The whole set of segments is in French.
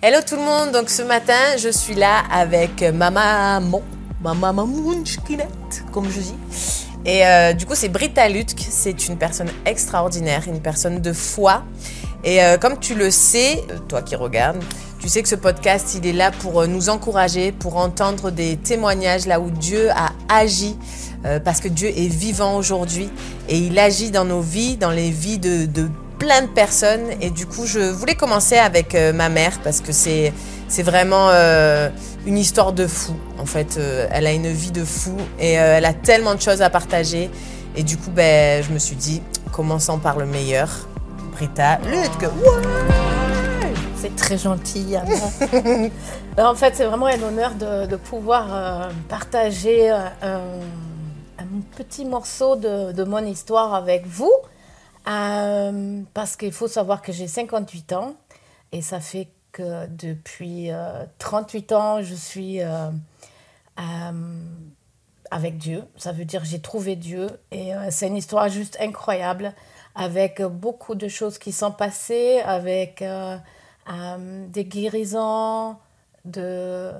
Hello tout le monde, donc ce matin je suis là avec ma maman, ma maman comme je dis. Et euh, du coup c'est Britta Lutk, c'est une personne extraordinaire, une personne de foi. Et euh, comme tu le sais, euh, toi qui regardes, tu sais que ce podcast il est là pour nous encourager, pour entendre des témoignages là où Dieu a agi. parce que Dieu est vivant aujourd'hui et il agit dans nos vies, dans les vies de, de plein de personnes. Et du coup, je voulais commencer avec euh, ma mère parce que c'est, c'est vraiment euh, une histoire de fou. En fait, euh, elle a une vie de fou et elle a tellement de choses à partager. Et du coup, ben, je me suis dit, commençons par le meilleur. Brita Lutke. c'est très gentil, en fait, c'est vraiment un honneur de, pouvoir partager un, petit morceau de, de mon histoire avec vous. Euh, parce qu'il faut savoir que j'ai 58 ans et ça fait que depuis 38 euh, ans, je suis euh, avec Dieu. Ça veut dire j'ai trouvé Dieu et c'est une histoire juste incroyable avec beaucoup de choses qui sont passées, avec des guérisons de,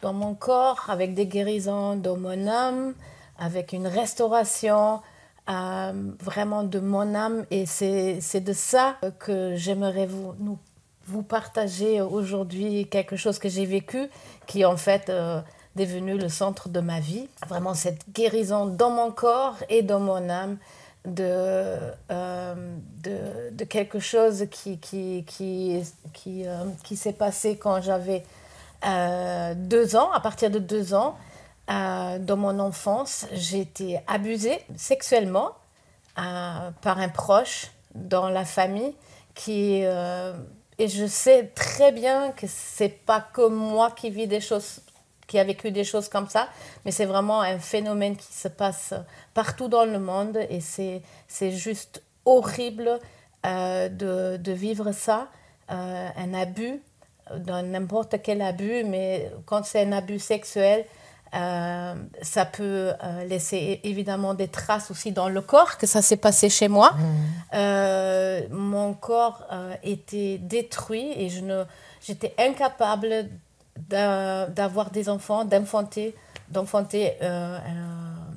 dans mon corps, avec des guérisons dans mon âme, avec une restauration euh, vraiment de mon âme et c'est de ça que j'aimerais vous, nous, vous partager aujourd'hui quelque chose que j'ai vécu qui en fait euh, devenu le centre de ma vie. Vraiment cette guérison dans mon corps et dans mon âme de, euh, de, de, quelque chose qui, qui, qui, qui, qui s'est passé quand j'avais deux ans, à partir de deux ans. Euh, dans mon enfance, j'ai été abusée sexuellement euh, par un proche dans la famille euh, et je sais très bien que c'est pas que moi qui vis des choses qui a vécu des choses comme ça, mais c'est vraiment un phénomène qui se passe partout dans le monde et c'est juste horrible de, de, vivre ça, un abus, n'importe quel abus, mais quand c'est un abus sexuel, euh, ça peut euh, laisser évidemment des traces aussi dans le corps, que ça s'est passé chez moi. Mmh. Euh, mon corps était détruit et je ne, j'étais incapable d'avoir des enfants, d'enfanter, d'enfanter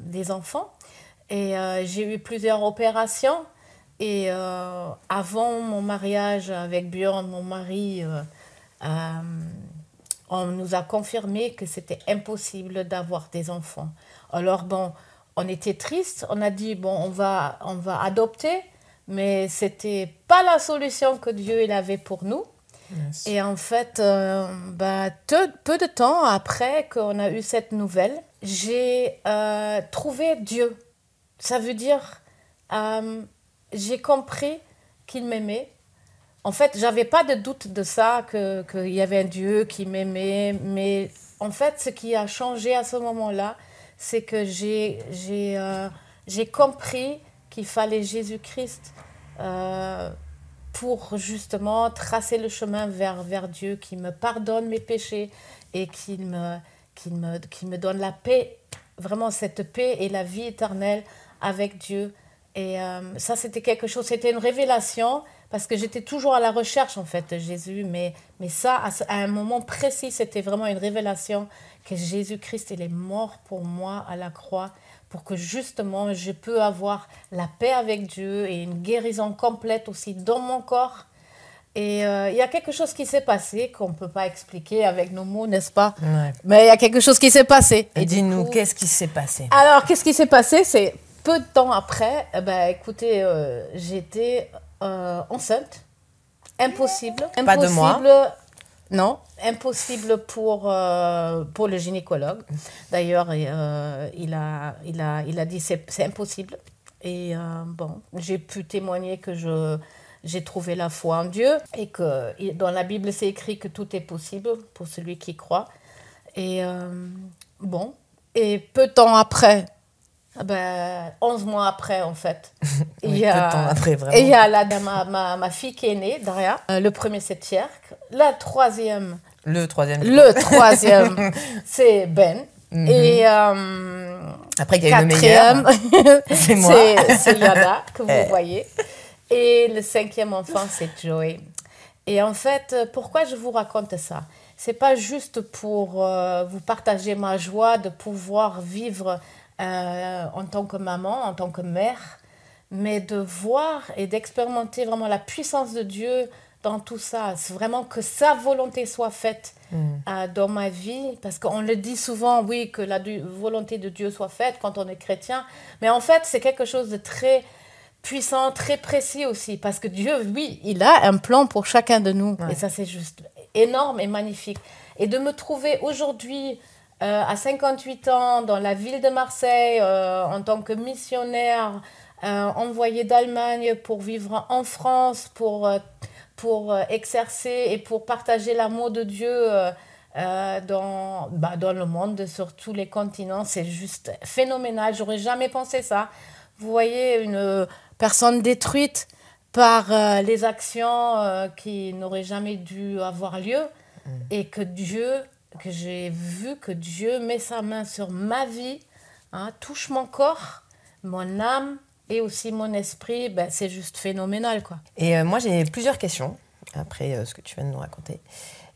des enfants. Et j'ai eu plusieurs opérations. Et avant mon mariage avec Björn, mon mari, on nous a confirmé que c'était impossible d'avoir des enfants. Alors bon, on était triste, on a dit bon, on va, on va adopter, mais c'était pas la solution que Dieu il avait pour nous. Et en fait, euh, bah, peu, de temps après qu'on a eu cette nouvelle, j'ai euh, trouvé Dieu. Ça veut dire, euh, j'ai compris qu'il m'aimait, en fait, j'avais pas de doute de ça, qu'il y avait un Dieu qui m'aimait. Mais en fait, ce qui a changé à ce moment-là, c'est que j'ai euh, compris qu'il fallait Jésus-Christ euh, pour justement tracer le chemin vers, vers Dieu, qui me pardonne mes péchés et qui me, me, me donne la paix, vraiment cette paix et la vie éternelle avec Dieu. Et euh, ça, c'était quelque chose, c'était une révélation parce que j'étais toujours à la recherche en fait de Jésus, mais, mais ça, à, un moment précis, c'était vraiment une révélation que Jésus-Christ, il est mort pour moi à la croix, pour que justement je peux avoir la paix avec Dieu et une guérison complète aussi dans mon corps. Et euh, il y a quelque chose qui s'est passé qu'on ne peut pas expliquer avec nos mots, n'est-ce pas? Mais il y a quelque chose qui s'est passé. Et dis-nous, qu'est-ce qui s'est passé? Alors, qu'est-ce qui s'est passé? C'est peu de temps après, eh ben, écoutez, euh, j'étais euh, enceinte. Impossible. Impossible. Pas de moi. Non, impossible pour, euh, pour le gynécologue. D'ailleurs, euh, il, a, il, a, il a dit c'est, c'est impossible. Et bon, j'ai pu témoigner que je, j'ai trouvé la foi en Dieu et que dans la Bible, c'est écrit que tout est possible pour celui qui croit. Et bon, et peu de temps après, ben, 11 mois après, en fait. il y a, après, vraiment. Et il y a la, ma, ma, ma, fille qui est née, Daria. Euh, le premier, c'est Tjerk. La troisième. Le troisième. Le troisième, c'est Ben. Mhm. Et euh, après, il y a une meilleure. c'est moi. C'est Yada, que vous voyez. Et le cinquième enfant, c'est Joey. Et en fait, pourquoi je vous raconte ça? C'est pas juste pour euh, vous partager ma joie de pouvoir vivre euh, en tant que maman, en tant que mère, mais de voir et d'expérimenter vraiment la puissance de Dieu dans tout ça. C'est vraiment que sa volonté soit faite mm. euh, dans ma vie. Parce qu'on le dit souvent, oui, que la volonté de Dieu soit faite quand on est chrétien. Mais en fait, c'est quelque chose de très puissant, très précis aussi. Parce que Dieu, oui, il a un plan pour chacun de nous. Et ça, c'est juste énorme et magnifique. Et de me trouver aujourd'hui euh, à 58 ans dans la ville de Marseille euh, en tant que missionnaire, envoyé d'Allemagne pour vivre en France, pour pour euh, exercer et pour partager l'amour de Dieu euh, euh, dans, bah, dans le monde, sur tous les continents. C'est juste phénoménal. J'aurais jamais pensé ça. Vous voyez une personne détruite par les actions qui n'auraient jamais dû avoir lieu mm. et que Dieu, que j'ai vu que Dieu met sa main sur ma vie, hein, touche mon corps, mon âme, et aussi mon esprit, ben, c'est juste phénoménal. Quoi. Et euh, moi, j'ai plusieurs questions après euh, ce que tu viens de nous raconter.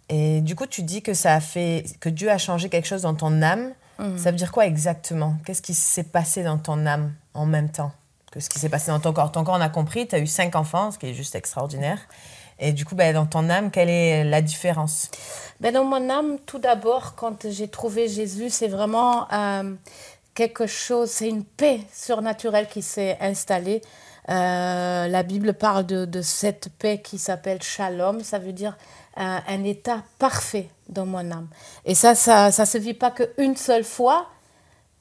Et du coup, tu dis que ça a fait que Dieu a changé quelque chose dans ton âme. Mhm. Ça veut dire quoi exactement? Qu'est-ce qui s'est passé dans ton âme en même temps que ce qui s'est passé dans ton corps? Ton corps, on a compris, tu as eu cinq enfants, ce qui est juste extraordinaire. Et du coup, ben, dans ton âme, quelle est la différence? Ben, Dans mon âme, tout d'abord, quand j'ai trouvé Jésus, c'est vraiment euh, quelque chose, c'est une paix surnaturelle qui s'est installée. Euh, la Bible parle de, cette paix qui s'appelle shalom, ça veut dire euh, un état parfait dans mon âme. Et ça, ça ne se vit pas qu'une seule fois,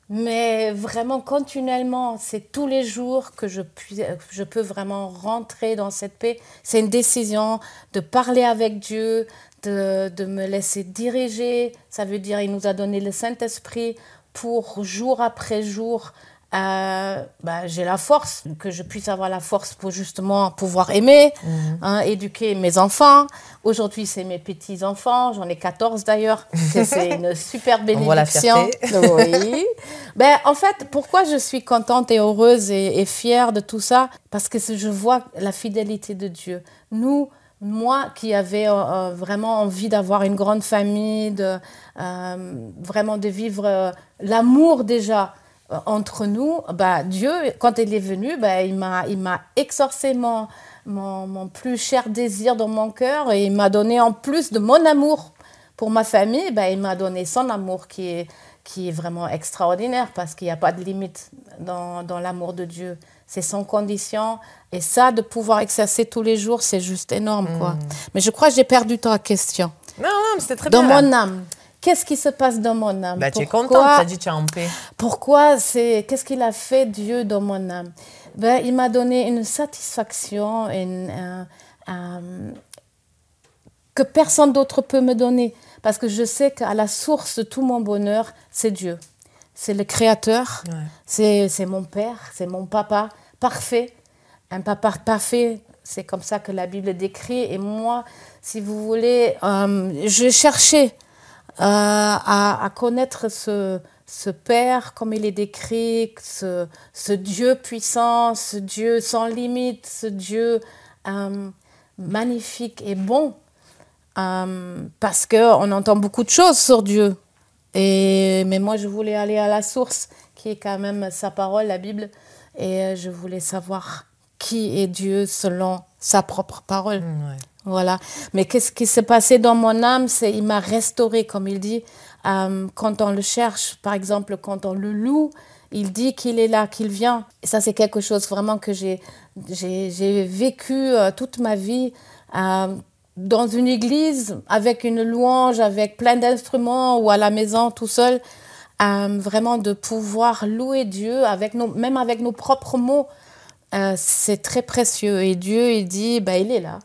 mais vraiment continuellement. C'est tous les jours que je, peux vraiment rentrer dans cette paix. C'est une décision de parler avec Dieu, de, de me laisser diriger. Ça veut dire il nous a donné le Saint-Esprit pour jour après jour, euh, bah, j'ai la force, que je puisse avoir la force pour justement pouvoir aimer, mhm. hein, éduquer mes enfants. Aujourd'hui, c'est mes petits-enfants, j'en ai 14 d'ailleurs. C'est une super bénédiction. oui. ben, en fait, pourquoi je suis contente et heureuse et, et fière de tout ça? Parce que je vois la fidélité de Dieu. Nous, moi qui avais euh, euh, vraiment envie d'avoir une grande famille, de, euh, vraiment de vivre l'amour déjà entre nous, bah, Dieu, quand il est venu, bah, il m'a exorcé mon, mon, mon, plus cher désir dans mon cœur et il m'a donné en plus de mon amour pour ma famille, bah, il m'a donné son amour qui est, qui est vraiment extraordinaire parce qu'il n'y a pas de limite dans, dans l'amour de Dieu c'est sans condition. Et ça, de pouvoir exercer tous les jours, c'est juste énorme, quoi. Mm. Mais je crois que j'ai perdu ta question. Non, non, c'était très dans bien. Dans mon âme. Qu'est-ce qui se passe dans mon âme? Bah, Tu es contente, tu as dit tu es en paix. Pourquoi c'est Qu'est-ce qu'il a fait Dieu dans mon âme? Ben, Il m'a donné une satisfaction une, euh, euh, que personne d'autre peut me donner. Parce que je sais qu'à la source de tout mon bonheur, c'est Dieu c'est le créateur, c'est mon père, c'est mon papa parfait. Un papa parfait, c'est comme ça que la Bible décrit. Et moi, si vous voulez, euh, je cherchais euh, à, connaître ce, ce Père, comme il est décrit, ce, ce Dieu puissant, ce Dieu sans limite, ce Dieu euh, magnifique et bon. parce qu'on entend beaucoup de choses sur Dieu. Et, mais moi, je voulais aller à la source, qui est quand même sa parole, la Bible. Et euh, je voulais savoir qui est Dieu selon sa propre parole. Mm, voilà. Mais qu'est-ce qui s'est passé dans mon âme? C'est il m'a restauré, comme il dit. Euh, quand on le cherche, par exemple, quand on le loue, il dit qu'il est là, qu'il vient. Et ça, c'est quelque chose vraiment que j'ai, vécu euh, toute ma vie dans une église avec une louange, avec plein d'instruments ou à la maison tout seul, euh, vraiment de pouvoir louer Dieu avec nos, même avec nos propres mots, euh, c'est très précieux. Et Dieu, il dit, bah, il est là.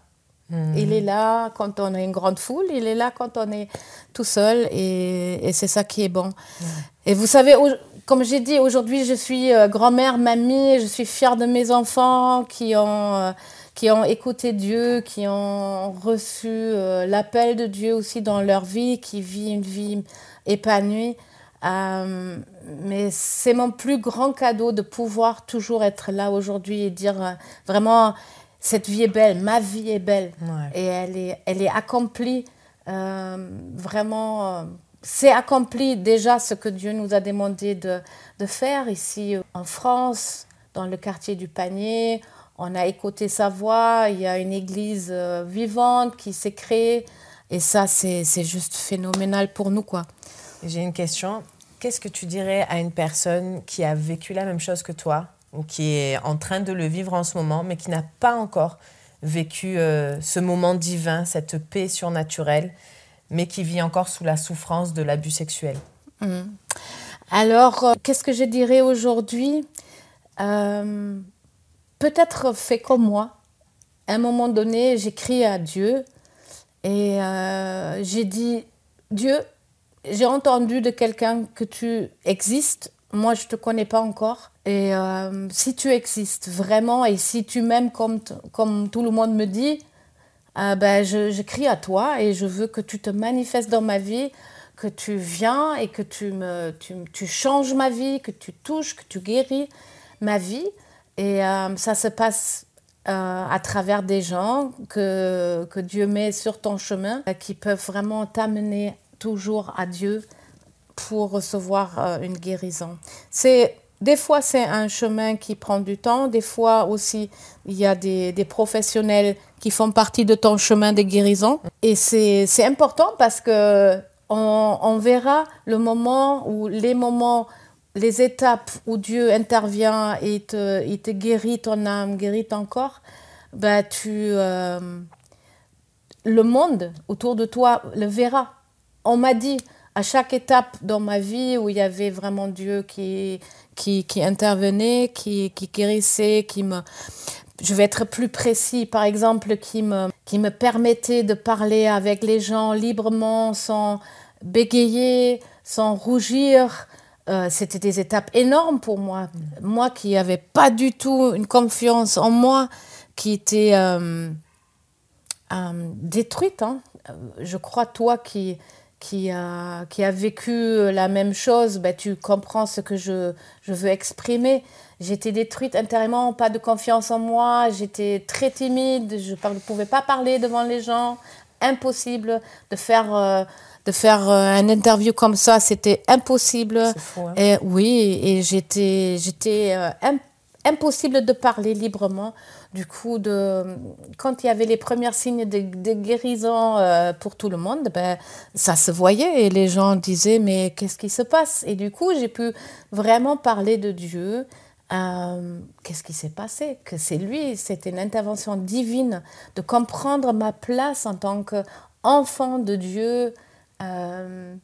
Hmm. Il est là quand on est une grande foule, il est là quand on est tout seul et, et c'est ça qui est bon. Et vous savez, comme j'ai dit, aujourd'hui je suis euh, grand-mère, mamie, je suis fière de mes enfants qui ont qui ont écouté Dieu, qui ont reçu euh, l'appel de Dieu aussi dans leur vie, qui vivent une vie épanouie. Euh, mais c'est mon plus grand cadeau de pouvoir toujours être là aujourd'hui et dire euh, vraiment, cette vie est belle, ma vie est belle. Et elle est, elle est accomplie euh, vraiment. Euh, c'est accompli déjà ce que Dieu nous a demandé de, de, faire ici en France, dans le quartier du Panier. On a écouté sa voix, il y a une église euh, vivante qui s'est créée. Et ça, c'est juste phénoménal pour nous. quoi. J'ai une question. Qu'est-ce que tu dirais à une personne qui a vécu la même chose que toi, ou qui est en train de le vivre en ce moment, mais qui n'a pas encore vécu euh, ce moment divin, cette paix surnaturelle, mais qui vit encore sous la souffrance de l'abus sexuel hmm. Alors, euh, qu'est-ce que je dirais aujourd'hui? Euh, Peut-être fait comme moi. À un moment donné, j'écris à Dieu et j'ai dit, Dieu, j'ai entendu de quelqu'un que tu existes moi, je te connais pas encore. Et euh, si tu existes vraiment et si tu m'aimes comme, comme tout le monde me dit, euh, ben, je, je, crie à toi et je veux que tu te manifestes dans ma vie, que tu viens et que tu, me, tu, tu changes ma vie, que tu touches, que tu guéris ma vie. Et euh, ça se passe à travers des gens que, que Dieu met sur ton chemin, qui peuvent vraiment t'amener toujours à Dieu pour recevoir euh, une guérison. C'est des fois, c'est un chemin qui prend du temps. Des fois aussi, il y a des, professionnels qui font partie de ton chemin de guérison. Et c'est important parce que on, verra le moment ou les moments, les étapes où Dieu intervient et te, guérit ton âme, guérit ton corps. Ben, tu, euh, le monde autour de toi le verra. On m'a dit, à chaque étape dans ma vie où il y avait vraiment Dieu qui, qui, qui intervenait, qui, qui guérissait, qui me... Je vais être plus précis, par exemple, qui me, qui me permettait de parler avec les gens librement, sans bégayer, sans rougir. Euh, c'était des étapes énormes pour moi. Moi qui n'avais pas du tout une confiance en moi, qui était euh, euh, détruite. Hein. Je crois, toi qui, qui a, qui a vécu la même chose, ben, tu comprends ce que je, je veux exprimer. J'étais détruite intérieurement, pas de confiance en moi, j'étais très timide, je ne pouvais pas parler devant les gens, impossible de faire, euh, de faire euh, un interview comme ça, c'était impossible. Fou, hein. et, oui, et j'étais, j'étais euh, impossible de parler librement. Du coup, de, quand il y avait les premiers signes de, guérison euh, pour tout le monde, ben, ça se voyait et les gens disaient mais qu'est-ce qui se passe? Et du coup, j'ai pu vraiment parler de Dieu. Euh, qu'est-ce qui s'est passé? Que c'est lui, c'était une intervention divine de comprendre ma place en tant qu'enfant de Dieu, euh,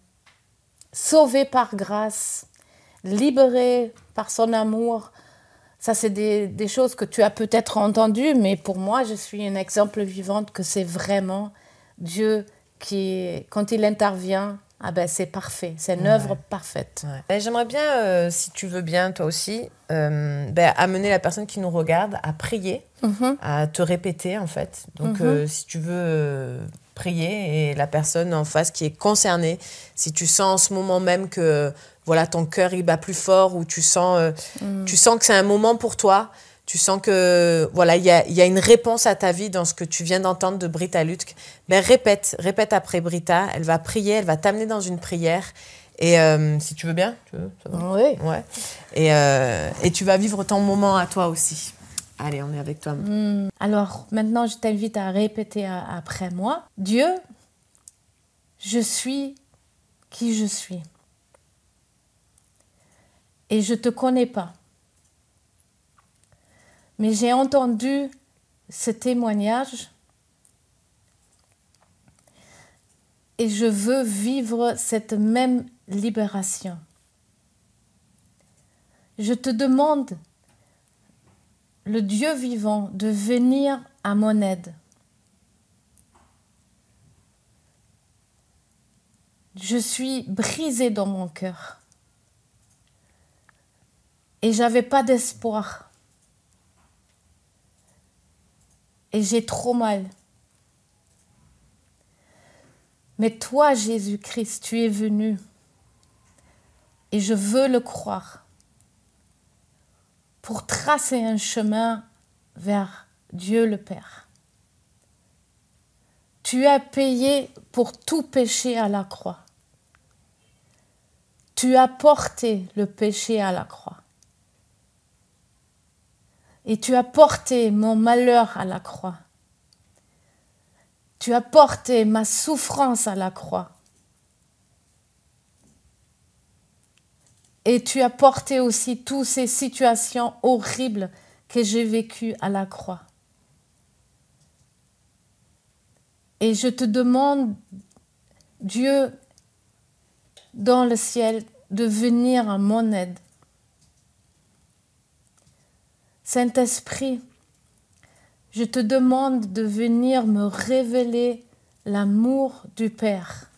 sauvé par grâce, libéré par son amour ça, c'est des, des, choses que tu as peut-être entendues, mais pour moi, je suis un exemple vivante que c'est vraiment Dieu qui, quand il intervient, ah ben c'est parfait, c'est une œuvre parfaite. J'aimerais bien, euh, si tu veux bien, toi aussi, euh, ben, amener la personne qui nous regarde à prier, mm-hmm. à te répéter en fait. Donc, mm-hmm. euh, si tu veux prier et la personne en face qui est concernée, si tu sens en ce moment même que voilà, ton cœur il bat plus fort ou tu sens, euh, mm. tu sens que c'est un moment pour toi. Tu sens que voilà, il y a, y a, une réponse à ta vie dans ce que tu viens d'entendre de Brita Lutk. Ben répète, répète après Brita. Elle va prier, elle va t'amener dans une prière. Et euh, si tu veux bien, tu veux, ça va oui. Ouais. Et, euh, et tu vas vivre ton moment à toi aussi. Allez, on est avec toi. Mm. Alors maintenant, je t'invite à répéter après moi. Dieu, je suis qui je suis et je ne te connais pas. Mais j'ai entendu ce témoignage et je veux vivre cette même libération. Je te demande, le Dieu vivant, de venir à mon aide. Je suis brisée dans mon cœur et j'avais pas d'espoir. Et j'ai trop mal. Mais toi, Jésus-Christ, tu es venu. Et je veux le croire. Pour tracer un chemin vers Dieu le Père. Tu as payé pour tout péché à la croix. Tu as porté le péché à la croix. Et tu as porté mon malheur à la croix. Tu as porté ma souffrance à la croix. Et tu as porté aussi toutes ces situations horribles que j'ai vécues à la croix. Et je te demande, Dieu, dans le ciel, de venir à mon aide. Saint-Esprit, je te demande de venir me révéler l'amour du Père.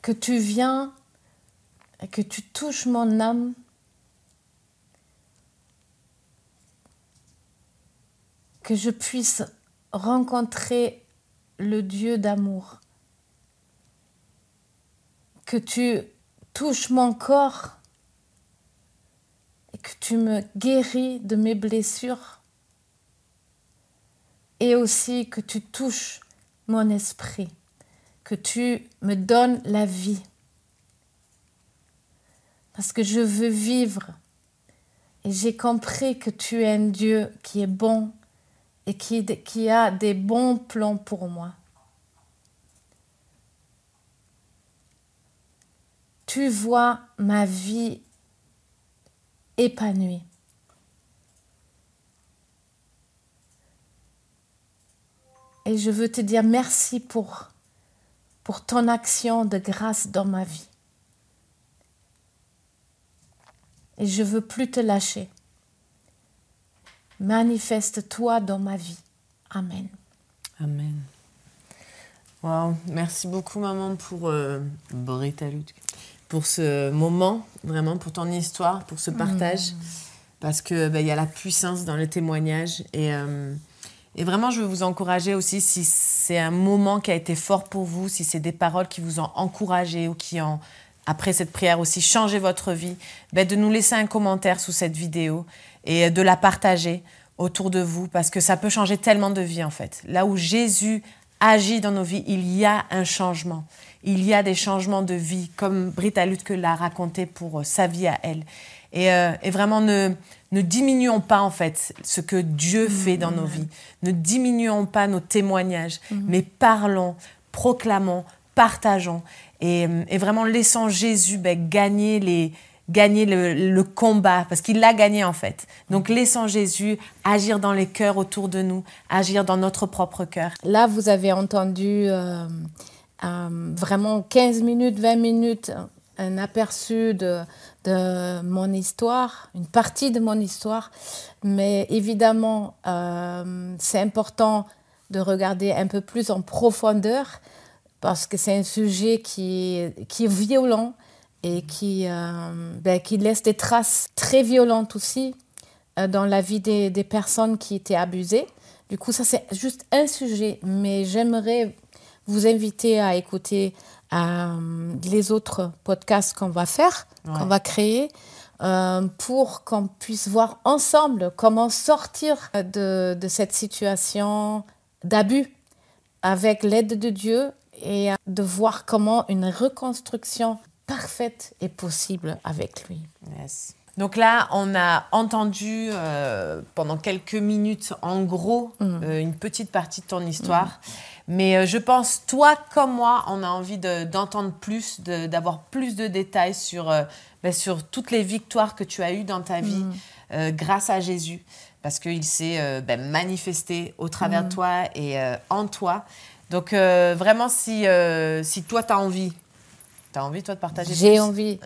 Que tu viens et que tu touches mon âme. Que je puisse rencontrer le Dieu d'amour. Que tu touches mon corps me guéris de mes blessures et aussi que tu touches mon esprit, que tu me donnes la vie. Parce que je veux vivre et j'ai compris que tu es un Dieu qui est bon et qui, qui a des bons plans pour moi. Tu vois ma vie épanoui. Et je veux te dire merci pour, pour ton action de grâce dans ma vie. Et je veux plus te lâcher. Manifeste-toi dans ma vie. Amen. Amen. Wow, merci beaucoup maman pour euh, pour ce moment, vraiment pour ton histoire, pour ce partage, mm. parce que ben, il y a la puissance dans le témoignage et, euh, et vraiment je veux vous encourager aussi si c'est un moment qui a été fort pour vous, si c'est des paroles qui vous ont encouragé ou qui ont après cette prière aussi changé votre vie, ben, de nous laisser un commentaire sous cette vidéo et de la partager autour de vous parce que ça peut changer tellement de vies en fait. Là où Jésus agit dans nos vies, il y a un changement il y a des changements de vie, comme Britta Lutke l'a raconté pour euh, sa vie à elle. Et, euh, vraiment, ne, ne diminuons pas en fait ce que Dieu fait dans nos vies. Ne diminuons pas nos témoignages, mhm. mais parlons, proclamons, partageons. Et, euh, vraiment, laissons Jésus ben, gagner les, gagner le, combat, parce qu'il l'a gagné en fait. Donc laissons Jésus agir dans les cœurs autour de nous, agir dans notre propre cœur. Là, vous avez entendu euh, vraiment 15 minutes, 20 minutes, un aperçu de, de, mon histoire, une partie de mon histoire. Mais évidemment, euh, c'est important de regarder un peu plus en profondeur parce que c'est un sujet qui, qui est violent et qui, euh, ben, qui laisse des traces très violentes aussi dans la vie des, des personnes qui étaient abusées. Du coup, ça c'est juste un sujet, mais j'aimerais vous inviter à écouter euh, les autres podcasts qu'on va faire, qu'on va créer, euh, pour qu'on puisse voir ensemble comment sortir de, de cette situation d'abus avec l'aide de Dieu et de voir comment une reconstruction parfaite est possible avec lui. Yes. Donc là, on a entendu euh, pendant quelques minutes, en gros, mm. une petite partie de ton histoire. Mm. Mais euh, je pense, toi comme moi, on a envie d'entendre plus, d'avoir plus de détails sur, euh, ben, sur toutes les victoires que tu as eues dans ta vie mm. euh, grâce à Jésus, parce qu'il s'est ben, manifesté au travers de mm. toi et en toi. Donc vraiment, si, si toi, tu as envie T'as envie, toi, de partager J'ai envie.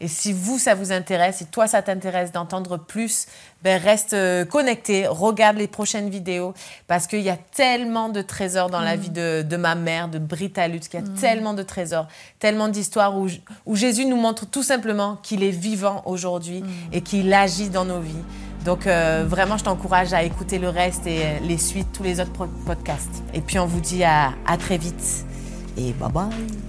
Et si vous, ça vous intéresse, si toi, ça t'intéresse d'entendre plus, ben reste euh, connecté, regarde les prochaines vidéos, parce qu'il y a tellement de trésors dans la mm. vie de, de, ma mère, de Britta Lutz, il y a mm. tellement de trésors, tellement d'histoires où, où, Jésus nous montre tout simplement qu'il est vivant aujourd'hui mm. et qu'il agit dans nos vies. Donc euh, vraiment, je t'encourage à écouter le reste et euh, les suites, tous les autres podcasts. Et puis on vous dit à, à très vite et bye bye